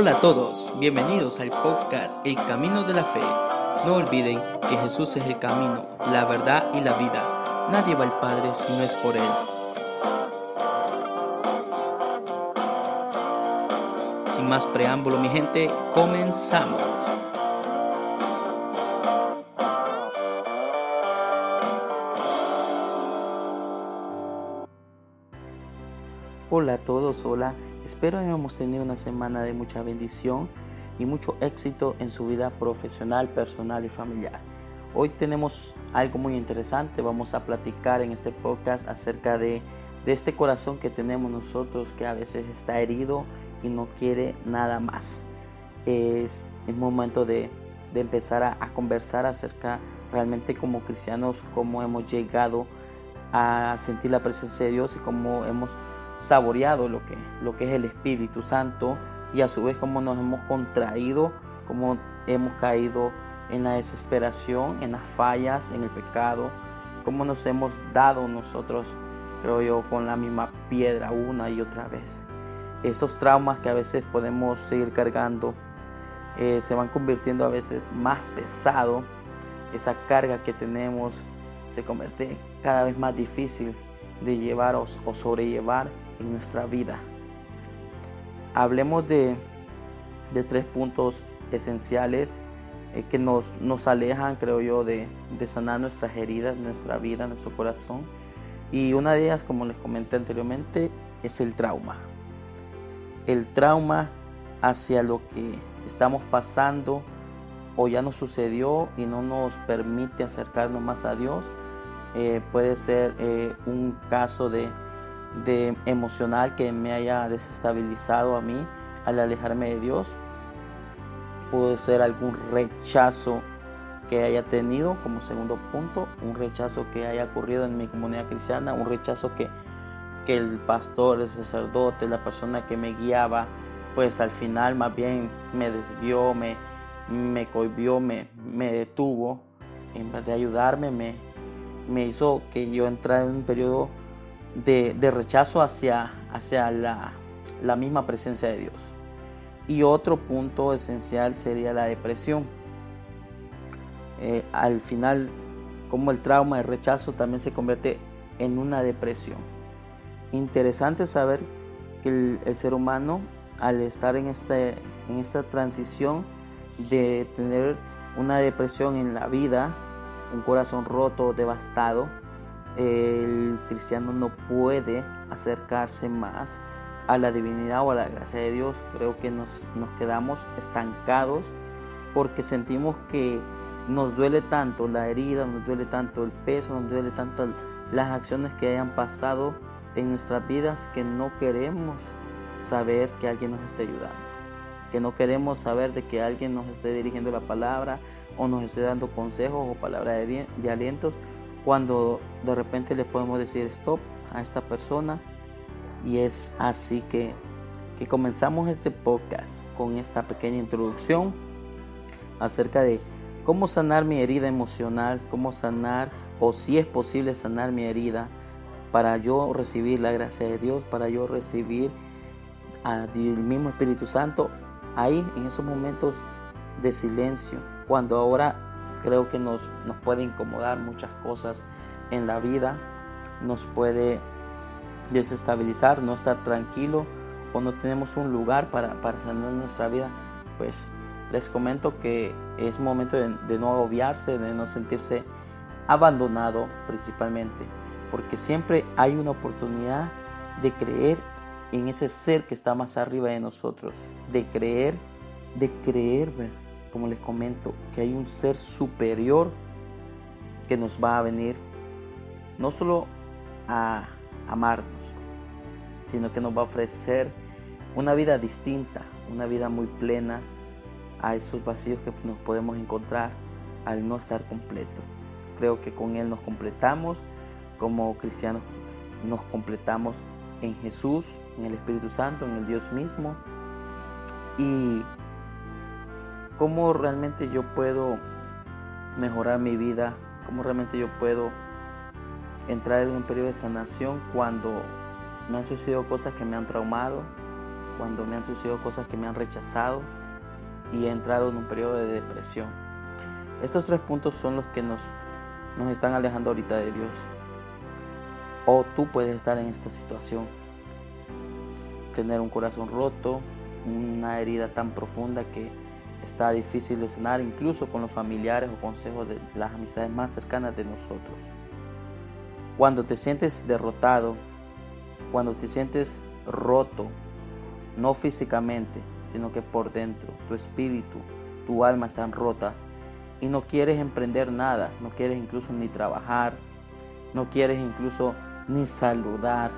Hola a todos, bienvenidos al podcast El Camino de la Fe. No olviden que Jesús es el camino, la verdad y la vida. Nadie va al Padre si no es por Él. Sin más preámbulo, mi gente, comenzamos. Hola a todos, hola. Espero hayamos tenido una semana de mucha bendición y mucho éxito en su vida profesional, personal y familiar. Hoy tenemos algo muy interesante. Vamos a platicar en este podcast acerca de, este corazón que tenemos nosotros que a veces está herido y no quiere nada más. Es el momento de, de empezar a, a conversar acerca realmente como cristianos, cómo hemos llegado a sentir la presencia de Dios y cómo hemos saboreado lo que, lo que es el Espíritu Santo y a su vez cómo nos hemos contraído, cómo hemos caído en la desesperación, en las fallas, en el pecado, cómo nos hemos dado nosotros, creo yo, con la misma piedra una y otra vez. Esos traumas que a veces podemos seguir cargando eh, se van convirtiendo a veces más pesado. Esa carga que tenemos se convierte cada vez más difícil de llevar o, o sobrellevar en nuestra vida. Hablemos de, de tres puntos esenciales eh, que nos, nos, alejan, creo yo, de, sanar nuestras heridas, nuestra vida, nuestro corazón. Y una de ellas, como les comenté anteriormente, es el trauma. El trauma hacia lo que estamos pasando o ya nos sucedió y no nos permite acercarnos más a Dios. Eh, puede ser eh, un caso de de emocional que me haya desestabilizado a mí al alejarme de Dios. Puede ser algún rechazo que haya tenido como segundo punto, un rechazo que haya ocurrido en mi comunidad cristiana, un rechazo que, que el pastor, el sacerdote, la persona que me guiaba, pues al final más bien me desvió, me, me cohibió, me, me detuvo, en vez de ayudarme, me, me hizo que yo entrara en un periodo de, rechazo hacia, hacia la, la misma presencia de Dios. Y otro punto esencial sería la depresión. Eh, al final, como el trauma, el rechazo también se convierte en una depresión. Interesante saber que el, ser humano, al estar en, este, en esta transición de tener una depresión en la vida, un corazón roto, devastado, el cristiano no puede acercarse más a la divinidad o a la gracia de Dios. Creo que nos, nos quedamos estancados porque sentimos que nos duele tanto la herida, nos duele tanto el peso, nos duele tanto las acciones que hayan pasado en nuestras vidas que no queremos saber que alguien nos esté ayudando, que no queremos saber de que alguien nos esté dirigiendo la palabra o nos esté dando consejos o palabras de, de alientos cuando de repente le podemos decir stop a esta persona. Y es así que, que comenzamos este podcast con esta pequeña introducción acerca de cómo sanar mi herida emocional, cómo sanar o si es posible sanar mi herida para yo recibir la gracia de Dios, para yo recibir al mismo Espíritu Santo ahí en esos momentos de silencio, cuando ahora creo que nos, nos puede incomodar muchas cosas en la vida, nos puede desestabilizar, no estar tranquilo o no tenemos un lugar para, para sanar nuestra vida, pues les comento que es momento de, no agobiarse, de no sentirse abandonado principalmente, porque siempre hay una oportunidad de creer en ese ser que está más arriba de nosotros, de creer, de creer, como les comento, que hay un ser superior que nos va a venir no solo a amarnos, sino que nos va a ofrecer una vida distinta, una vida muy plena a esos vacíos que nos podemos encontrar al no estar completo. Creo que con Él nos completamos, como cristianos nos completamos en Jesús, en el Espíritu Santo, en el Dios mismo. Y cómo realmente yo puedo mejorar mi vida, cómo realmente yo puedo entrar en un periodo de sanación cuando me han sucedido cosas que me han traumado, cuando me han sucedido cosas que me han rechazado y he entrado en un periodo de depresión. Estos tres puntos son los que nos, nos están alejando ahorita de Dios. O tú puedes estar en esta situación, tener un corazón roto, una herida tan profunda que está difícil de sanar, incluso con los familiares o consejos de las amistades más cercanas de nosotros. Cuando te sientes derrotado, cuando te sientes roto, no físicamente, sino que por dentro, tu espíritu, tu alma están rotas y no quieres emprender nada, no quieres incluso ni trabajar, no quieres incluso ni saludar,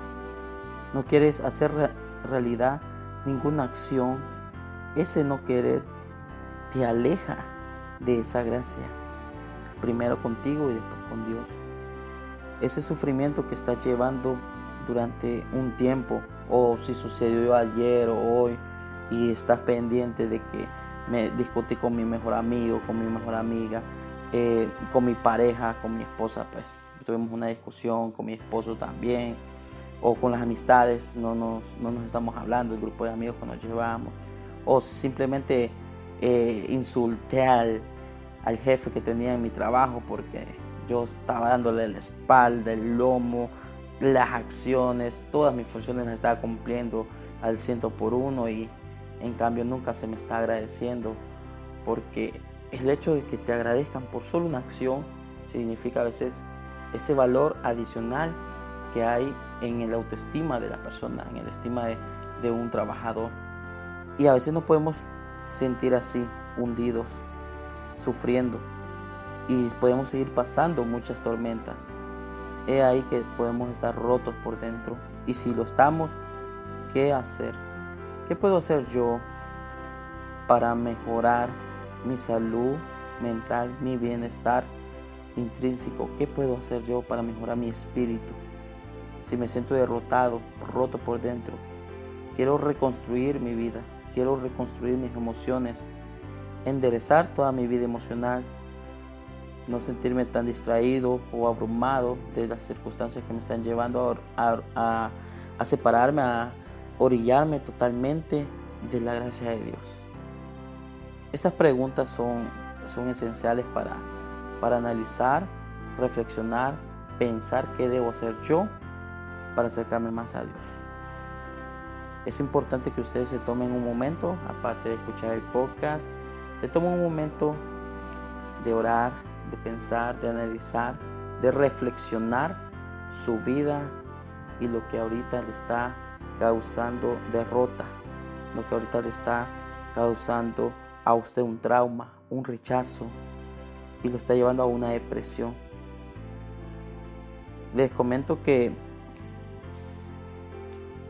no quieres hacer realidad ninguna acción, ese no querer te aleja de esa gracia, primero contigo y después con Dios. Ese sufrimiento que estás llevando durante un tiempo, o si sucedió ayer o hoy, y estás pendiente de que me discutí con mi mejor amigo, con mi mejor amiga, eh, con mi pareja, con mi esposa, pues tuvimos una discusión, con mi esposo también, o con las amistades, no nos, no nos estamos hablando, el grupo de amigos que nos llevamos, o simplemente eh, insulté al, al jefe que tenía en mi trabajo porque yo estaba dándole la espalda, el lomo, las acciones, todas mis funciones las estaba cumpliendo al ciento por uno y en cambio nunca se me está agradeciendo porque el hecho de que te agradezcan por solo una acción significa a veces ese valor adicional que hay en el autoestima de la persona, en el estima de, de un trabajador. Y a veces no podemos sentir así, hundidos, sufriendo. Y podemos seguir pasando muchas tormentas. He ahí que podemos estar rotos por dentro. Y si lo estamos, ¿qué hacer? ¿Qué puedo hacer yo para mejorar mi salud mental, mi bienestar intrínseco? ¿Qué puedo hacer yo para mejorar mi espíritu? Si me siento derrotado, roto por dentro, quiero reconstruir mi vida quiero reconstruir mis emociones, enderezar toda mi vida emocional, no sentirme tan distraído o abrumado de las circunstancias que me están llevando a, separarme, a orillarme totalmente de la gracia de Dios. Estas preguntas son, esenciales para analizar, reflexionar, pensar qué debo hacer yo para acercarme más a Dios. Es importante que ustedes se tomen un momento, aparte de escuchar el podcast, se tomen un momento de orar, de pensar, de analizar, de reflexionar su vida y lo que ahorita le está causando derrota, lo que ahorita le está causando a usted un trauma, un rechazo y lo está llevando a una depresión. Les comento que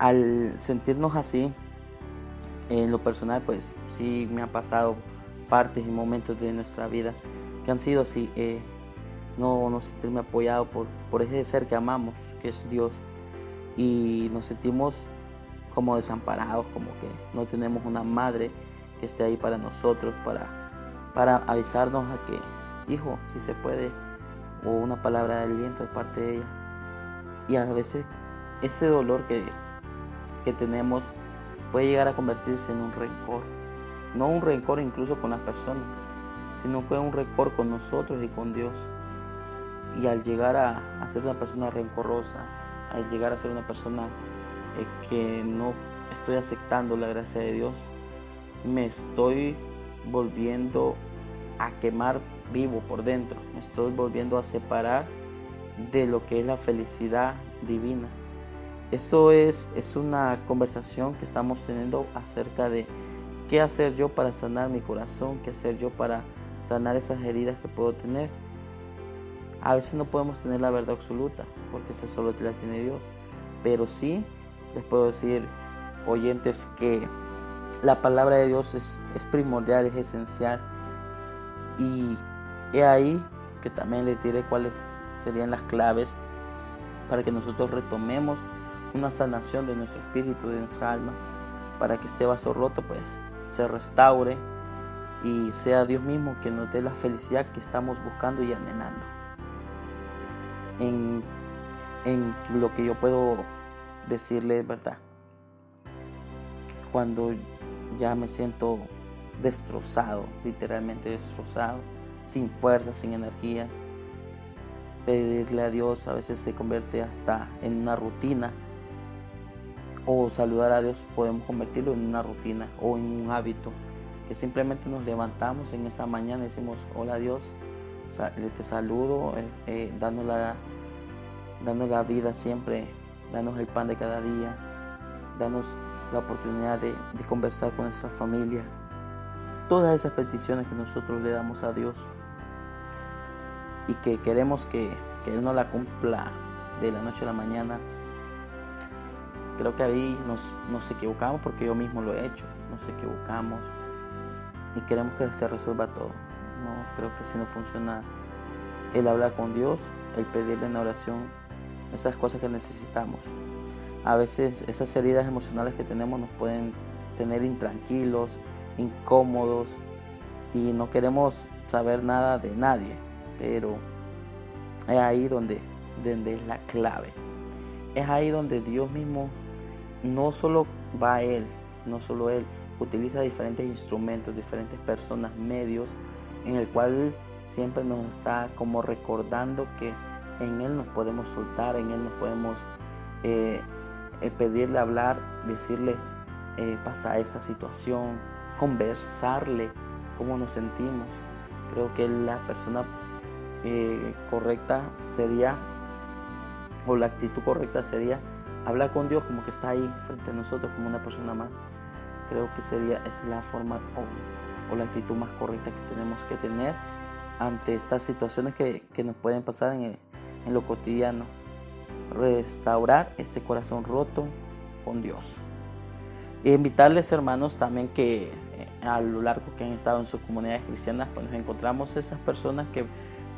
al sentirnos así, en lo personal, pues sí me ha pasado partes y momentos de nuestra vida que han sido así, eh, no, no sentirme apoyado por, por ese ser que amamos, que es Dios, y nos sentimos como desamparados, como que no tenemos una madre que esté ahí para nosotros, para, para avisarnos a que, hijo, si se puede, o una palabra de aliento de parte de ella. Y a veces ese dolor que, que tenemos puede llegar a convertirse en un rencor. No un rencor incluso con las personas, sino que un rencor con nosotros y con Dios. Y al llegar a, ser una persona rencorosa, al llegar a ser una persona eh, que no estoy aceptando la gracia de Dios, me estoy volviendo a quemar vivo por dentro, me estoy volviendo a separar de lo que es la felicidad divina. Esto es, es una conversación que estamos teniendo acerca de qué hacer yo para sanar mi corazón, qué hacer yo para sanar esas heridas que puedo tener. A veces no podemos tener la verdad absoluta, porque esa solo la tiene Dios. Pero sí les puedo decir, oyentes, que la palabra de Dios es, es primordial, es esencial. Y he ahí que también les diré cuáles serían las claves para que nosotros retomemos una sanación de nuestro espíritu, de nuestra alma, para que este vaso roto pues se restaure y sea Dios mismo que nos dé la felicidad que estamos buscando y anhelando. En, en lo que yo puedo decirle, ¿verdad? cuando ya me siento destrozado, literalmente destrozado, sin fuerzas, sin energías. Pedirle a Dios a veces se convierte hasta en una rutina. O saludar a Dios podemos convertirlo en una rutina o en un hábito. Que simplemente nos levantamos en esa mañana y decimos, hola Dios, te saludo, eh, eh, dando, la, vida siempre, danos el pan de cada día, danos la oportunidad de, de conversar con nuestra familia. Todas esas peticiones que nosotros le damos a Dios y que queremos que, que Él no la cumpla de la noche a la mañana, creo que ahí nos, nos equivocamos porque yo mismo lo he hecho, nos equivocamos y queremos que se resuelva todo. No, creo que si no funciona el hablar con Dios, el pedirle en oración esas cosas que necesitamos. A veces esas heridas emocionales que tenemos nos pueden tener intranquilos, incómodos y no queremos saber nada de nadie, pero es ahí donde, donde es la clave. Es ahí donde Dios mismo no solo va Él, no solo Él, utiliza diferentes instrumentos, diferentes personas, medios, en el cual siempre nos está como recordando que en Él nos podemos soltar, en Él nos podemos eh, eh, pedirle hablar, decirle, eh, pasa esta situación, conversarle cómo nos sentimos. Creo que la persona correcta sería, o la actitud correcta sería, hablar con Dios como que está ahí frente a nosotros como una persona más. Creo que sería, es la forma o, la actitud más correcta que tenemos que tener ante estas situaciones que, nos pueden pasar en, en lo cotidiano. Restaurar ese corazón roto con Dios. E invitarles hermanos también que eh, a lo largo que han estado en sus comunidades cristianas, pues nos encontramos esas personas que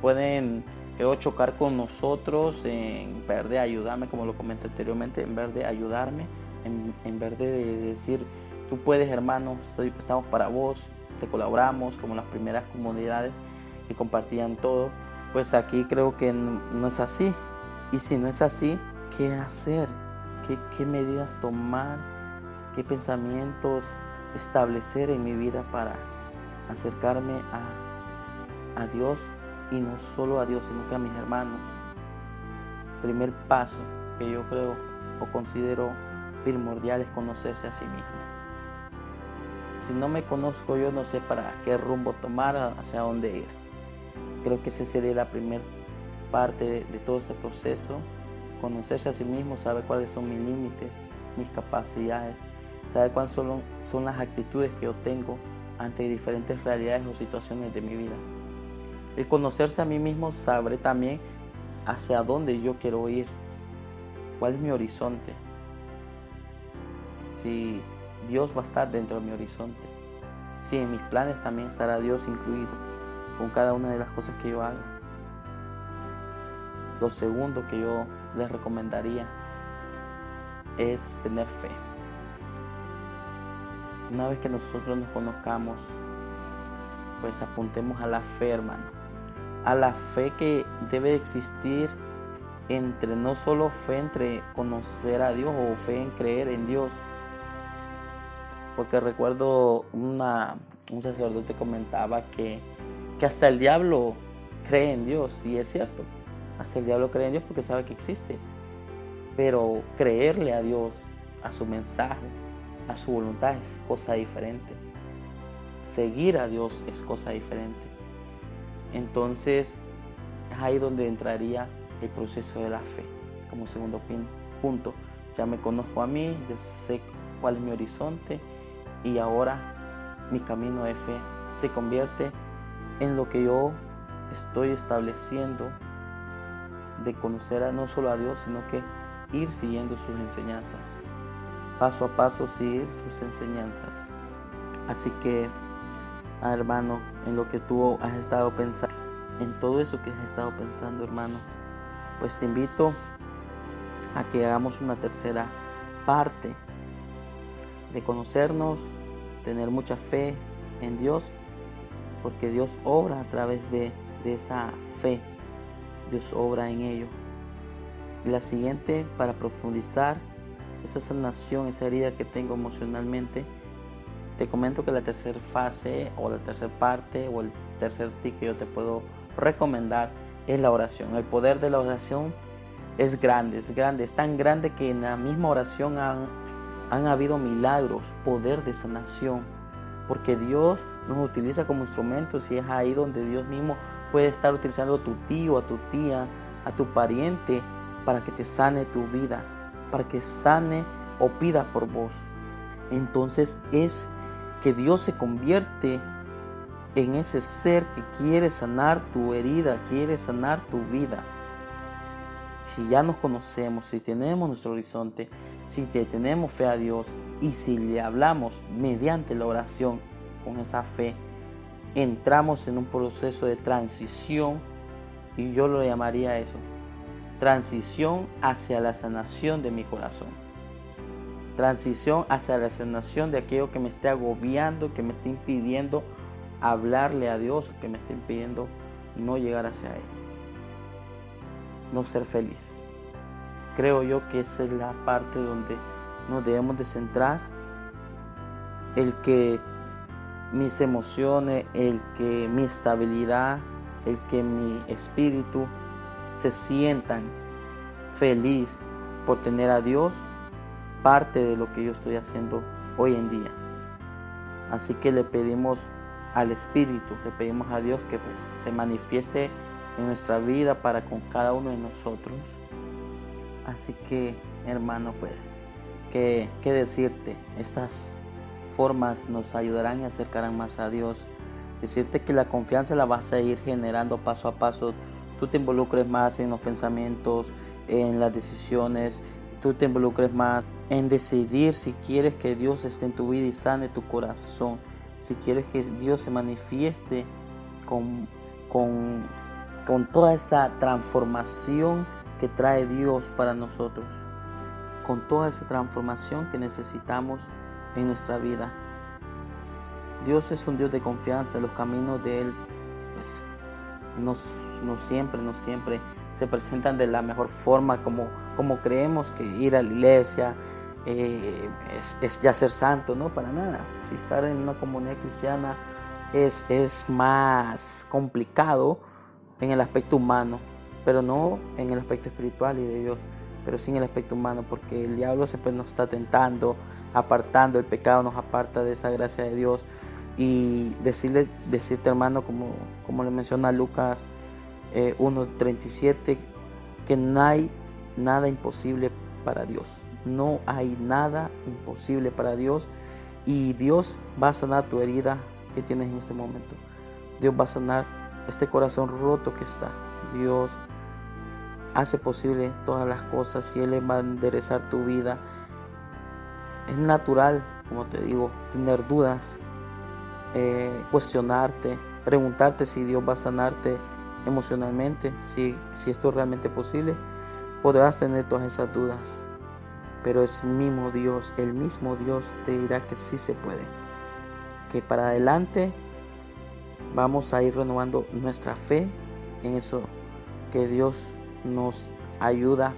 pueden Quiero chocar con nosotros en vez de ayudarme, como lo comenté anteriormente, en vez de ayudarme, en, vez de decir, tú puedes hermano, estamos para vos, te colaboramos, como las primeras comunidades que compartían todo, pues aquí creo que no, es así. Y si no es así, ¿qué hacer? ¿Qué, qué medidas tomar? ¿Qué pensamientos establecer en mi vida para acercarme a, a Dios y no solo a Dios, sino que a mis hermanos. Primer paso que yo creo o considero primordial es conocerse a sí mismo. Si no me conozco yo no sé para qué rumbo tomar, hacia dónde ir. Creo que esa sería la primera parte de, todo este proceso. Conocerse a sí mismo, saber cuáles son mis límites, mis capacidades, saber cuáles son, son las actitudes que yo tengo ante diferentes realidades o situaciones de mi vida. El conocerse a mí mismo sabré también hacia dónde yo quiero ir, cuál es mi horizonte. Si Dios va a estar dentro de mi horizonte, si en mis planes también estará Dios incluido con cada una de las cosas que yo hago. Lo segundo que yo les recomendaría es tener fe. Una vez que nosotros nos conozcamos, pues apuntemos a la fe, hermano a la fe que debe existir entre no solo fe entre conocer a Dios o fe en creer en Dios. Porque recuerdo una, un sacerdote comentaba que, que hasta el diablo cree en Dios, y es cierto, hasta el diablo cree en Dios porque sabe que existe. Pero creerle a Dios, a su mensaje, a su voluntad es cosa diferente. Seguir a Dios es cosa diferente. Entonces es ahí donde entraría el proceso de la fe. Como segundo punto, ya me conozco a mí, ya sé cuál es mi horizonte y ahora mi camino de fe se convierte en lo que yo estoy estableciendo de conocer a no solo a Dios, sino que ir siguiendo sus enseñanzas. Paso a paso seguir sus enseñanzas. Así que hermano, en lo que tú has estado pensando, en todo eso que has estado pensando, hermano, pues te invito a que hagamos una tercera parte de conocernos, tener mucha fe en Dios, porque Dios obra a través de, esa fe, Dios obra en ello. La siguiente, para profundizar, esa sanación, esa herida que tengo emocionalmente, te comento que la tercera fase o la tercera parte o el tercer tip que yo te puedo recomendar es la oración. El poder de la oración es grande, es grande, es tan grande que en la misma oración han, han habido milagros, poder de sanación, porque Dios nos utiliza como instrumentos y es ahí donde Dios mismo puede estar utilizando a tu tío, a tu tía, a tu pariente para que te sane tu vida, para que sane o pida por vos. Entonces es que Dios se convierte en ese ser que quiere sanar tu herida, quiere sanar tu vida. Si ya nos conocemos, si tenemos nuestro horizonte, si te tenemos fe a Dios y si le hablamos mediante la oración con esa fe, entramos en un proceso de transición y yo lo llamaría eso, transición hacia la sanación de mi corazón. Transición hacia la sanación de aquello que me esté agobiando, que me esté impidiendo hablarle a Dios, que me esté impidiendo no llegar hacia Él. No ser feliz. Creo yo que esa es la parte donde nos debemos de centrar. El que mis emociones, el que mi estabilidad, el que mi espíritu se sientan feliz por tener a Dios, parte de lo que yo estoy haciendo hoy en día. Así que le pedimos al Espíritu, le pedimos a Dios que pues, se manifieste en nuestra vida para con cada uno de nosotros. Así que, hermano, pues, ¿qué, qué decirte? Estas formas nos ayudarán y acercarán más a Dios. Decirte que la confianza la vas a ir generando paso a paso. Tú te involucres más en los pensamientos, en las decisiones, tú te involucres más en decidir si quieres que Dios esté en tu vida y sane tu corazón si quieres que Dios se manifieste con, con, con toda esa transformación que trae Dios para nosotros, con toda esa transformación que necesitamos en nuestra vida. Dios es un Dios de confianza, los caminos de Él pues, no, no, siempre, no siempre se presentan de la mejor forma como, como creemos que ir a la iglesia, eh, es, ya ser santo, no, para nada. Si estar en una comunidad cristiana es, es más complicado en el aspecto humano, pero no en el aspecto espiritual y de Dios, pero sí en el aspecto humano, porque el diablo siempre nos está tentando, apartando, el pecado nos aparta de esa gracia de Dios. Y decirle, decirte hermano, como, como le menciona Lucas eh, 1.37, que no hay nada imposible para Dios. No hay nada imposible para Dios y Dios va a sanar tu herida que tienes en este momento. Dios va a sanar este corazón roto que está. Dios hace posible todas las cosas y Él va a enderezar tu vida. Es natural, como te digo, tener dudas, eh, cuestionarte, preguntarte si Dios va a sanarte emocionalmente, si, si esto es realmente posible. Podrás tener todas esas dudas pero es mismo Dios, el mismo Dios te dirá que sí se puede. Que para adelante vamos a ir renovando nuestra fe en eso que Dios nos ayuda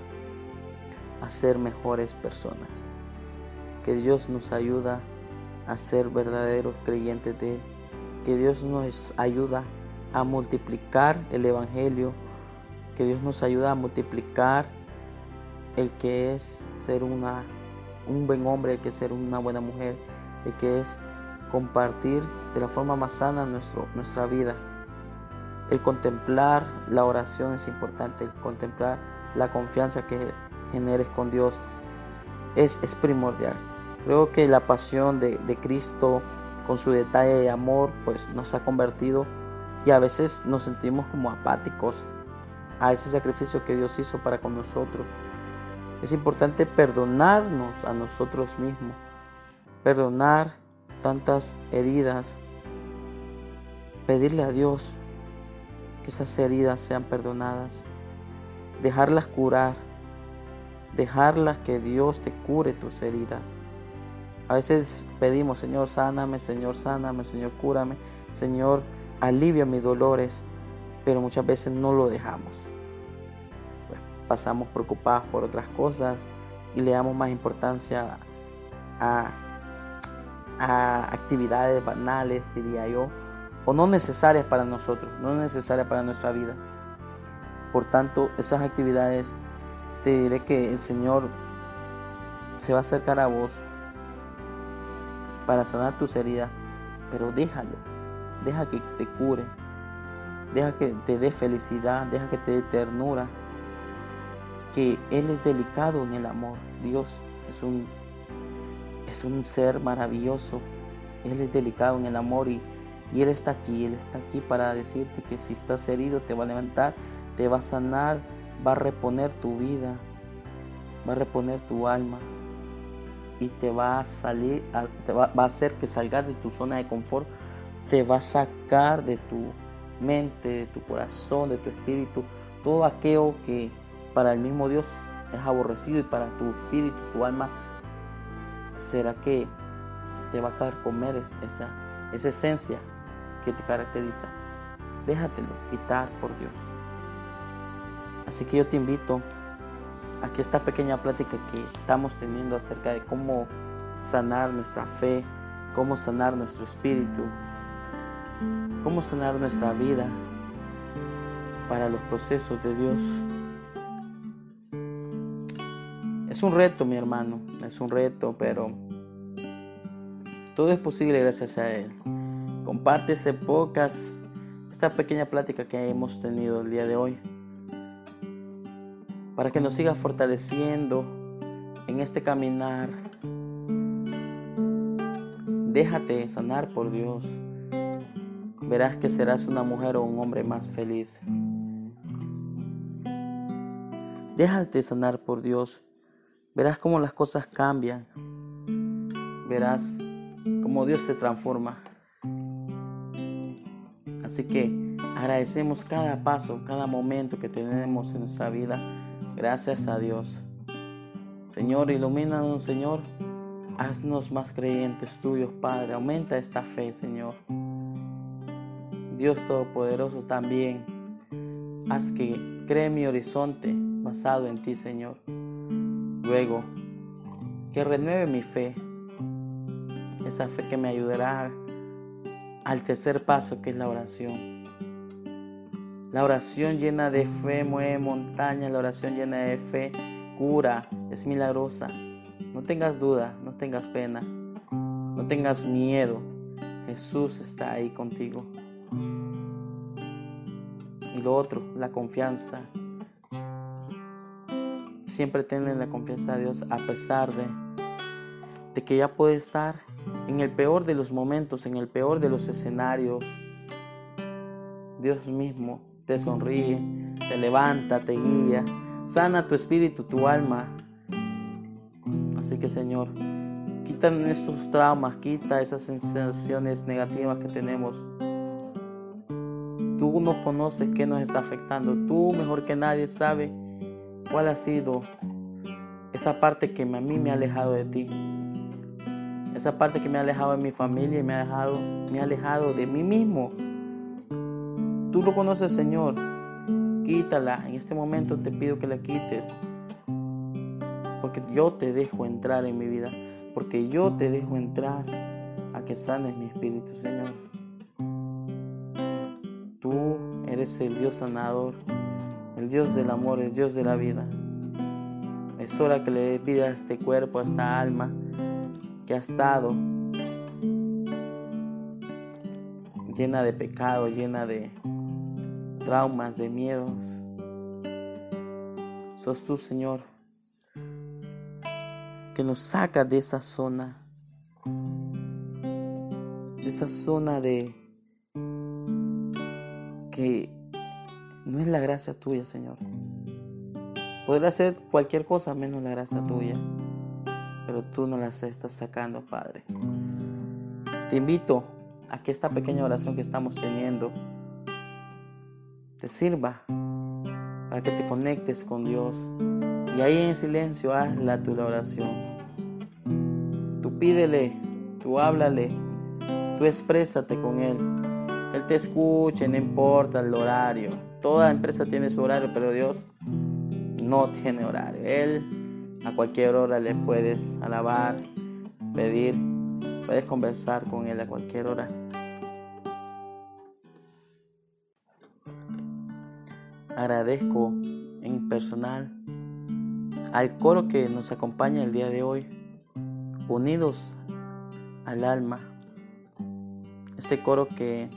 a ser mejores personas. Que Dios nos ayuda a ser verdaderos creyentes de Él. Que Dios nos ayuda a multiplicar el Evangelio. Que Dios nos ayuda a multiplicar el que es ser una, un buen hombre, el que es ser una buena mujer, el que es compartir de la forma más sana nuestro, nuestra vida. El contemplar la oración es importante, el contemplar la confianza que generes con Dios es, es primordial. Creo que la pasión de, de Cristo con su detalle de amor pues nos ha convertido y a veces nos sentimos como apáticos a ese sacrificio que Dios hizo para con nosotros. Es importante perdonarnos a nosotros mismos, perdonar tantas heridas, pedirle a Dios que esas heridas sean perdonadas, dejarlas curar, dejarlas que Dios te cure tus heridas. A veces pedimos, Señor, sáname, Señor, sáname, Señor, cúrame, Señor, alivia mis dolores, pero muchas veces no lo dejamos pasamos preocupados por otras cosas y le damos más importancia a, a actividades banales, diría yo, o no necesarias para nosotros, no necesarias para nuestra vida. Por tanto, esas actividades te diré que el Señor se va a acercar a vos para sanar tus heridas, pero déjalo, deja que te cure, deja que te dé felicidad, deja que te dé ternura, que Él es delicado en el amor. Dios es un, es un ser maravilloso, Él es delicado en el amor y, y Él está aquí, Él está aquí para decirte que si estás herido te va a levantar, te va a sanar, va a reponer tu vida, va a reponer tu alma y te va a salir, te va, a hacer que salgas de tu zona de confort, te va a sacar de tu mente, de tu corazón, de tu espíritu, todo aquello que para el mismo Dios es aborrecido y para tu espíritu, tu alma, será que te va a comer esa, esa esencia que te caracteriza. Déjatelo quitar por Dios. Así que yo te invito a que esta pequeña plática que estamos teniendo acerca de cómo sanar nuestra fe, cómo sanar nuestro espíritu, cómo sanar nuestra vida para los procesos de Dios. Es un reto, mi hermano, es un reto, pero todo es posible gracias a Él. Compártese pocas esta pequeña plática que hemos tenido el día de hoy para que nos siga fortaleciendo en este caminar. Déjate sanar por Dios. Verás que serás una mujer o un hombre más feliz. Déjate sanar por Dios. Verás cómo las cosas cambian. Verás cómo Dios te transforma. Así que agradecemos cada paso, cada momento que tenemos en nuestra vida Gracias a Dios. Señor, ilumínanos, Señor. Haznos más creyentes tuyos, Padre. Aumenta esta fe, Señor. Dios Todopoderoso también. Haz que cree mi horizonte basado en ti, Señor. Luego, que renueve mi fe. Esa fe que me ayudará al tercer paso, que es la oración. La oración llena de fe mueve montañas, la oración llena de fe cura, es milagrosa. No tengas duda, no tengas pena, no tengas miedo. Jesús está ahí contigo. Y lo otro, la confianza. Siempre ten la confianza de Dios a pesar de, de que ya puede estar en el peor de los momentos, en el peor de los escenarios. Dios mismo te sonríe, te levanta, te guía, sana tu espíritu, tu alma. Así que Señor, quita estos traumas, quita esas sensaciones negativas que tenemos. Tú no conoces qué nos está afectando. Tú mejor que nadie sabe cuál ha sido esa parte que a mí me ha alejado de ti. Esa parte que me ha alejado de mi familia y me ha, dejado, me ha alejado de mí mismo. Tú lo conoces, Señor. Quítala. En este momento te pido que la quites. Porque yo te dejo entrar en mi vida. Porque yo te dejo entrar a que sanes mi espíritu, Señor. Tú eres el Dios sanador, el Dios del amor, el Dios de la vida. Es hora que le vida a este cuerpo, a esta alma que ha estado llena de pecado, llena de traumas, de miedos. Sos tú, Señor, que nos saca de esa zona, de esa zona de que no es la gracia tuya, Señor. Podrá hacer cualquier cosa menos la gracia tuya, pero tú no la estás sacando, Padre. Te invito a que esta pequeña oración que estamos teniendo te sirva para que te conectes con Dios. Y ahí en silencio hazla tu oración. Tú pídele, tú háblale, tú exprésate con Él. Él te escuche, no importa el horario. Toda empresa tiene su horario, pero Dios no tiene horario. Él A cualquier hora le puedes alabar, pedir, puedes conversar con Él a cualquier hora. Agradezco en personal al coro que nos acompaña el día de hoy, unidos al alma. Ese coro que,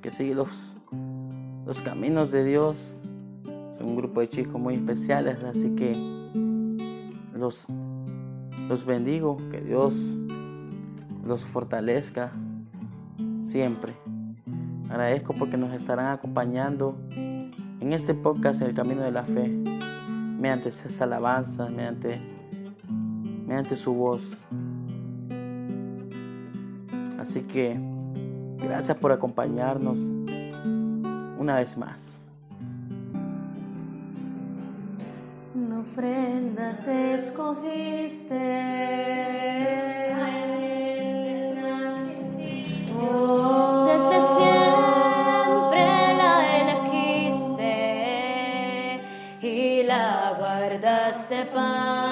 que sigue los, los caminos de Dios. Son un grupo de chicos muy especiales, así que los, los bendigo, que Dios los fortalezca siempre. Agradezco porque nos estarán acompañando en este podcast El Camino de la Fe, mediante esas alabanzas, mediante, mediante su voz. Así que gracias por acompañarnos una vez más. Una ofrenda te escogiste. Oh, desde siempre la elegiste y la guardaste para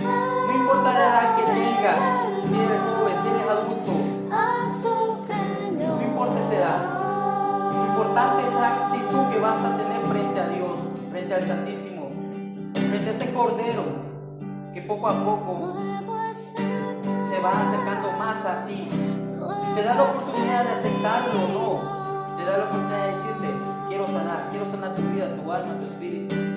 No importa la edad que tengas, si eres joven, si eres adulto, no importa esa edad. Lo importante es esa actitud que vas a tener frente a Dios, frente al Santísimo, frente a ese Cordero que poco a poco se va acercando más a ti. Te da la oportunidad de aceptarlo o no. Te da la oportunidad de decirte, quiero sanar, quiero sanar tu vida, tu alma, tu espíritu.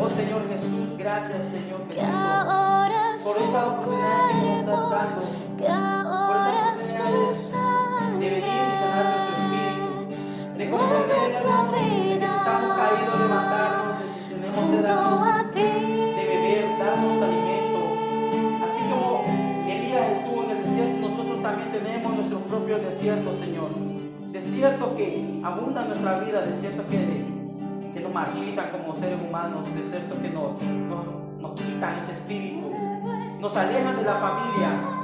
Oh Señor Jesús, gracias Señor que bendito, por esta oportunidad que nos estás dando. que ahora su de venir y sanar nuestro espíritu, de comprender de que si estamos caídos, levantarnos, de si tenemos sed, de beber, darnos alimento. Así como Elías estuvo en el desierto, nosotros también tenemos nuestro propio desierto, Señor. Desierto que abunda en nuestra vida, desierto que, que nos marchitan como seres humanos, desierto que nos, nos, nos quitan ese espíritu, nos alejan de la familia.